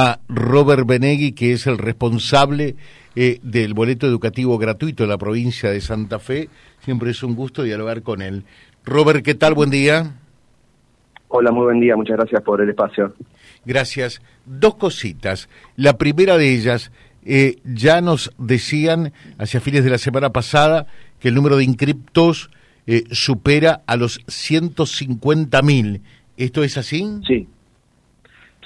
a Robert Benegui, que es el responsable eh, del boleto educativo gratuito de la provincia de Santa Fe. Siempre es un gusto dialogar con él. Robert, ¿qué tal? Buen día. Hola, muy buen día. Muchas gracias por el espacio. Gracias. Dos cositas. La primera de ellas, eh, ya nos decían hacia fines de la semana pasada que el número de inscriptos eh, supera a los 150 mil. ¿Esto es así? Sí,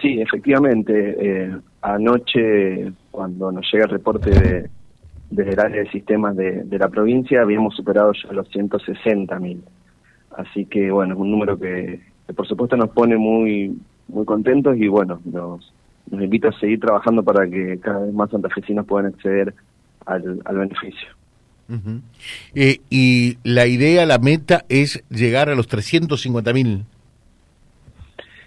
Sí, efectivamente. Eh, anoche, cuando nos llega el reporte de, desde el área de sistemas de, la provincia, habíamos superado ya los 160 mil. Así que, bueno, es un número que, por supuesto nos pone muy muy contentos y, bueno, nos, nos invita a seguir trabajando para que cada vez más santafesinos puedan acceder al, al beneficio. Eh, y la idea, la meta es llegar a los 350 mil.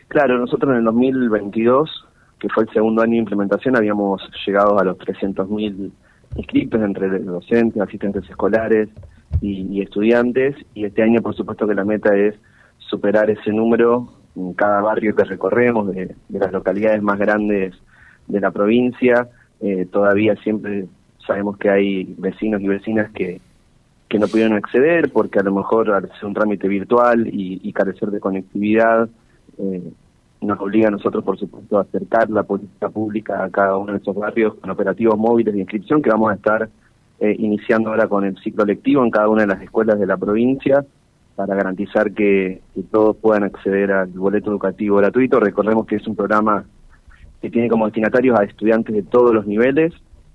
Claro, nosotros en el 2022, que fue el segundo año de implementación, habíamos llegado a los 300.000 inscritos entre docentes, asistentes escolares y, estudiantes, y este año por supuesto que la meta es superar ese número en cada barrio que recorremos, de, las localidades más grandes de la provincia. Eh, todavía siempre sabemos que hay vecinos y vecinas que, que no pudieron acceder porque a lo mejor al ser un trámite virtual y carecer de conectividad, eh, nos obliga a nosotros, por supuesto, a acercar la política pública a cada uno de esos barrios con operativos móviles de inscripción que vamos a estar eh, iniciando ahora con el ciclo lectivo en cada una de las escuelas de la provincia para garantizar que, todos puedan acceder al boleto educativo gratuito. Recordemos que es un programa que tiene como destinatarios a estudiantes de todos los niveles,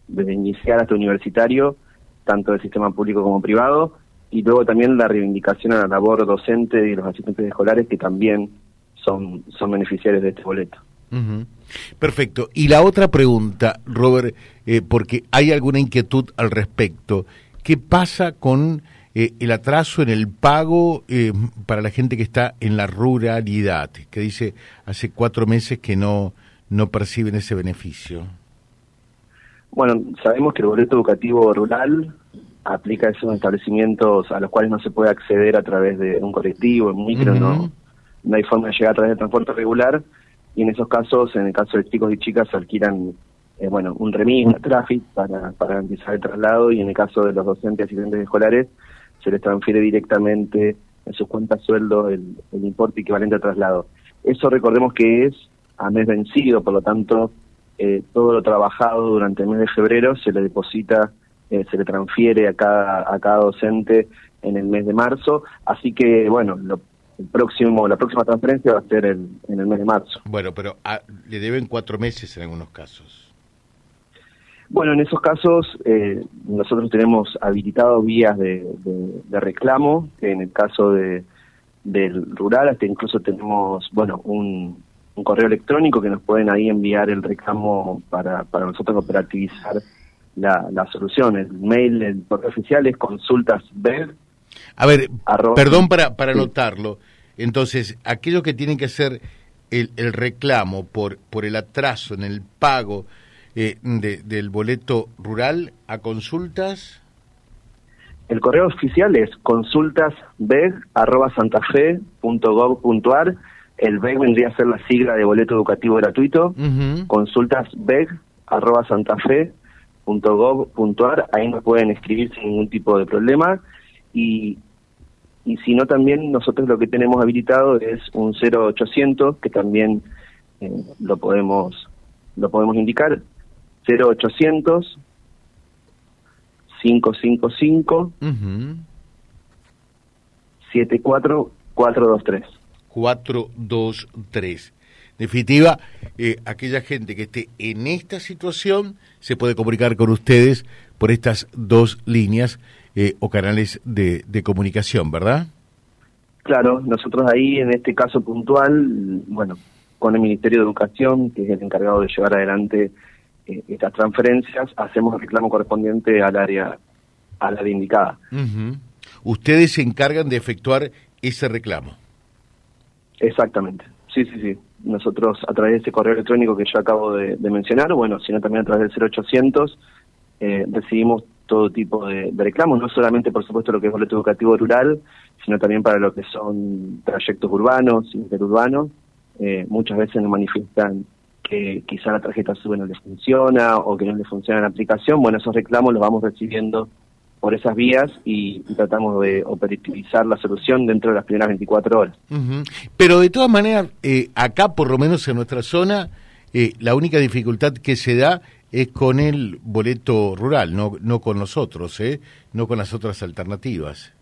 desde inicial hasta universitario, tanto del sistema público como privado, y luego también la reivindicación a la labor docente y los asistentes escolares que también son, son beneficiarios de este boleto. Perfecto. Y la otra pregunta, Robert, eh, porque hay alguna inquietud al respecto. ¿Qué pasa con eh, el atraso en el pago eh, para la gente que está en la ruralidad, que dice hace cuatro meses que no, no perciben ese beneficio? Bueno, sabemos que el boleto educativo rural aplica a esos establecimientos a los cuales no se puede acceder a través de un colectivo, un micro, ¿no? No hay forma de llegar a través del transporte regular y en esos casos, en el caso de chicos y chicas, alquilan eh, bueno, un remis, una traffic para, para garantizar el traslado y en el caso de los docentes y asistentes escolares se les transfiere directamente en sus cuentas sueldo el, el importe equivalente al traslado. Eso recordemos que es a mes vencido, por lo tanto, eh, todo lo trabajado durante el mes de febrero se le deposita, eh, se le transfiere a cada, a cada docente en el mes de marzo, así que, bueno, lo, el próximo, la próxima transferencia va a ser en el mes de marzo. Bueno, pero ah, le deben cuatro meses en algunos casos. Bueno, en esos casos eh, nosotros tenemos habilitado vías de, reclamo, en el caso de, del rural hasta incluso tenemos, bueno, un, correo electrónico que nos pueden ahí enviar el reclamo para, para nosotros operativizar la, la solución. El mail, el correo oficial es consultasber a ver, perdón para, para anotarlo. Entonces, aquellos que tienen que hacer el, el, reclamo por, por el atraso en el pago eh, del boleto rural a consultas. El correo oficial es consultasbeg.santafe.gov.ar. El BEG vendría a ser la sigla de boleto educativo gratuito. Uh Consultasbeg.santafe.gov.ar. Ahí nos pueden escribir sin ningún tipo de problema y, y si no también nosotros lo que tenemos habilitado es un 0800 que también eh, lo podemos lo podemos indicar. 0800 555 74423 423 definitiva, eh, aquella gente que esté en esta situación se puede comunicar con ustedes por estas dos líneas eh, o canales de, comunicación, ¿verdad? Claro, nosotros ahí en este caso puntual, bueno, con el Ministerio de Educación, que es el encargado de llevar adelante eh, estas transferencias, hacemos el reclamo correspondiente al área, al área indicada. Ustedes se encargan de efectuar ese reclamo. Exactamente, sí, sí, sí. Nosotros a través de ese correo electrónico que yo acabo de, mencionar, bueno, sino también a través del 0800, eh, recibimos todo tipo de, reclamos, no solamente por supuesto lo que es boleto educativo rural, sino también para lo que son trayectos urbanos, interurbanos. Eh, muchas veces nos manifiestan que quizá la tarjeta SUBE no le funciona o que no le funciona la aplicación, bueno, esos reclamos los vamos recibiendo por esas vías y, tratamos de operativizar la solución dentro de las primeras 24 horas. Pero de todas maneras, eh, acá por lo menos en nuestra zona, eh, la única dificultad que se da es con el boleto rural, no, no con nosotros, ¿eh? no con las otras alternativas.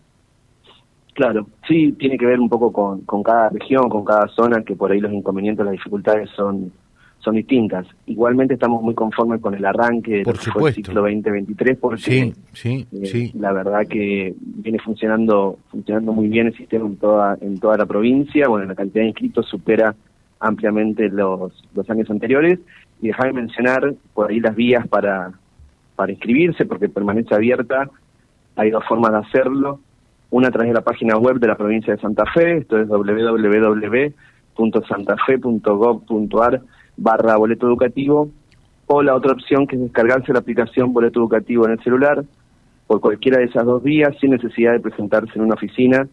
Claro, sí, tiene que ver un poco con, con cada región, con cada zona, que por ahí los inconvenientes, las dificultades son son distintas. Igualmente estamos muy conformes con el arranque del ciclo 2023 porque sí, sí, eh, sí. la verdad que viene funcionando funcionando muy bien el sistema en toda en toda la provincia. Bueno, la cantidad de inscritos supera ampliamente los, los años anteriores y dejar de mencionar por ahí las vías para para inscribirse porque permanece abierta. Hay dos formas de hacerlo. Una a través de la página web de la provincia de Santa Fe, esto es www.santafe.gov.ar barra boleto educativo, o la otra opción que es descargarse la aplicación boleto educativo en el celular, por cualquiera de esas dos vías, sin necesidad de presentarse en una oficina,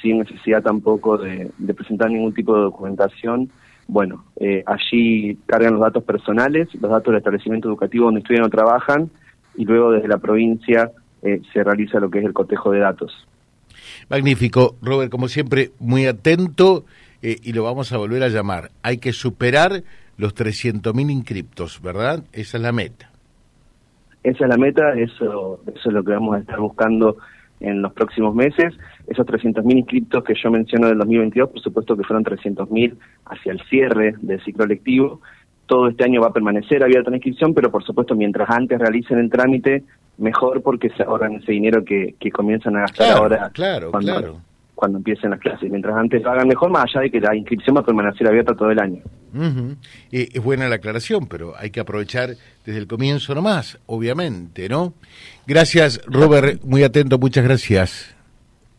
sin necesidad tampoco de, presentar ningún tipo de documentación. Bueno, eh, allí cargan los datos personales, los datos del establecimiento educativo donde estudian o trabajan, y luego desde la provincia eh, se realiza lo que es el cotejo de datos. Magnífico, Robert, como siempre, muy atento eh, y lo vamos a volver a llamar. Hay que superar los 300.000 inscriptos, ¿verdad? Esa es la meta. Esa es la meta, eso, eso es lo que vamos a estar buscando en los próximos meses. Esos 300.000 inscriptos que yo menciono del 2022, por supuesto que fueron 300.000 hacia el cierre del ciclo lectivo. Todo este año va a permanecer abierta la inscripción, pero por supuesto mientras antes realicen el trámite, mejor porque se ahorran ese dinero que, que comienzan a gastar ahora. Claro, claro cuando empiecen las clases. Mientras antes lo hagan mejor, más allá de que la inscripción va a permanecer abierta todo el año. es buena la aclaración, pero hay que aprovechar desde el comienzo nomás, obviamente, ¿no? Gracias, Robert, muy atento, muchas gracias.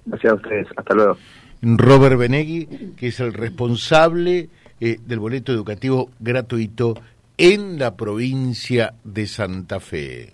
Gracias a ustedes, hasta luego. Robert Benegui, que es el responsable eh, del boleto educativo gratuito en la provincia de Santa Fe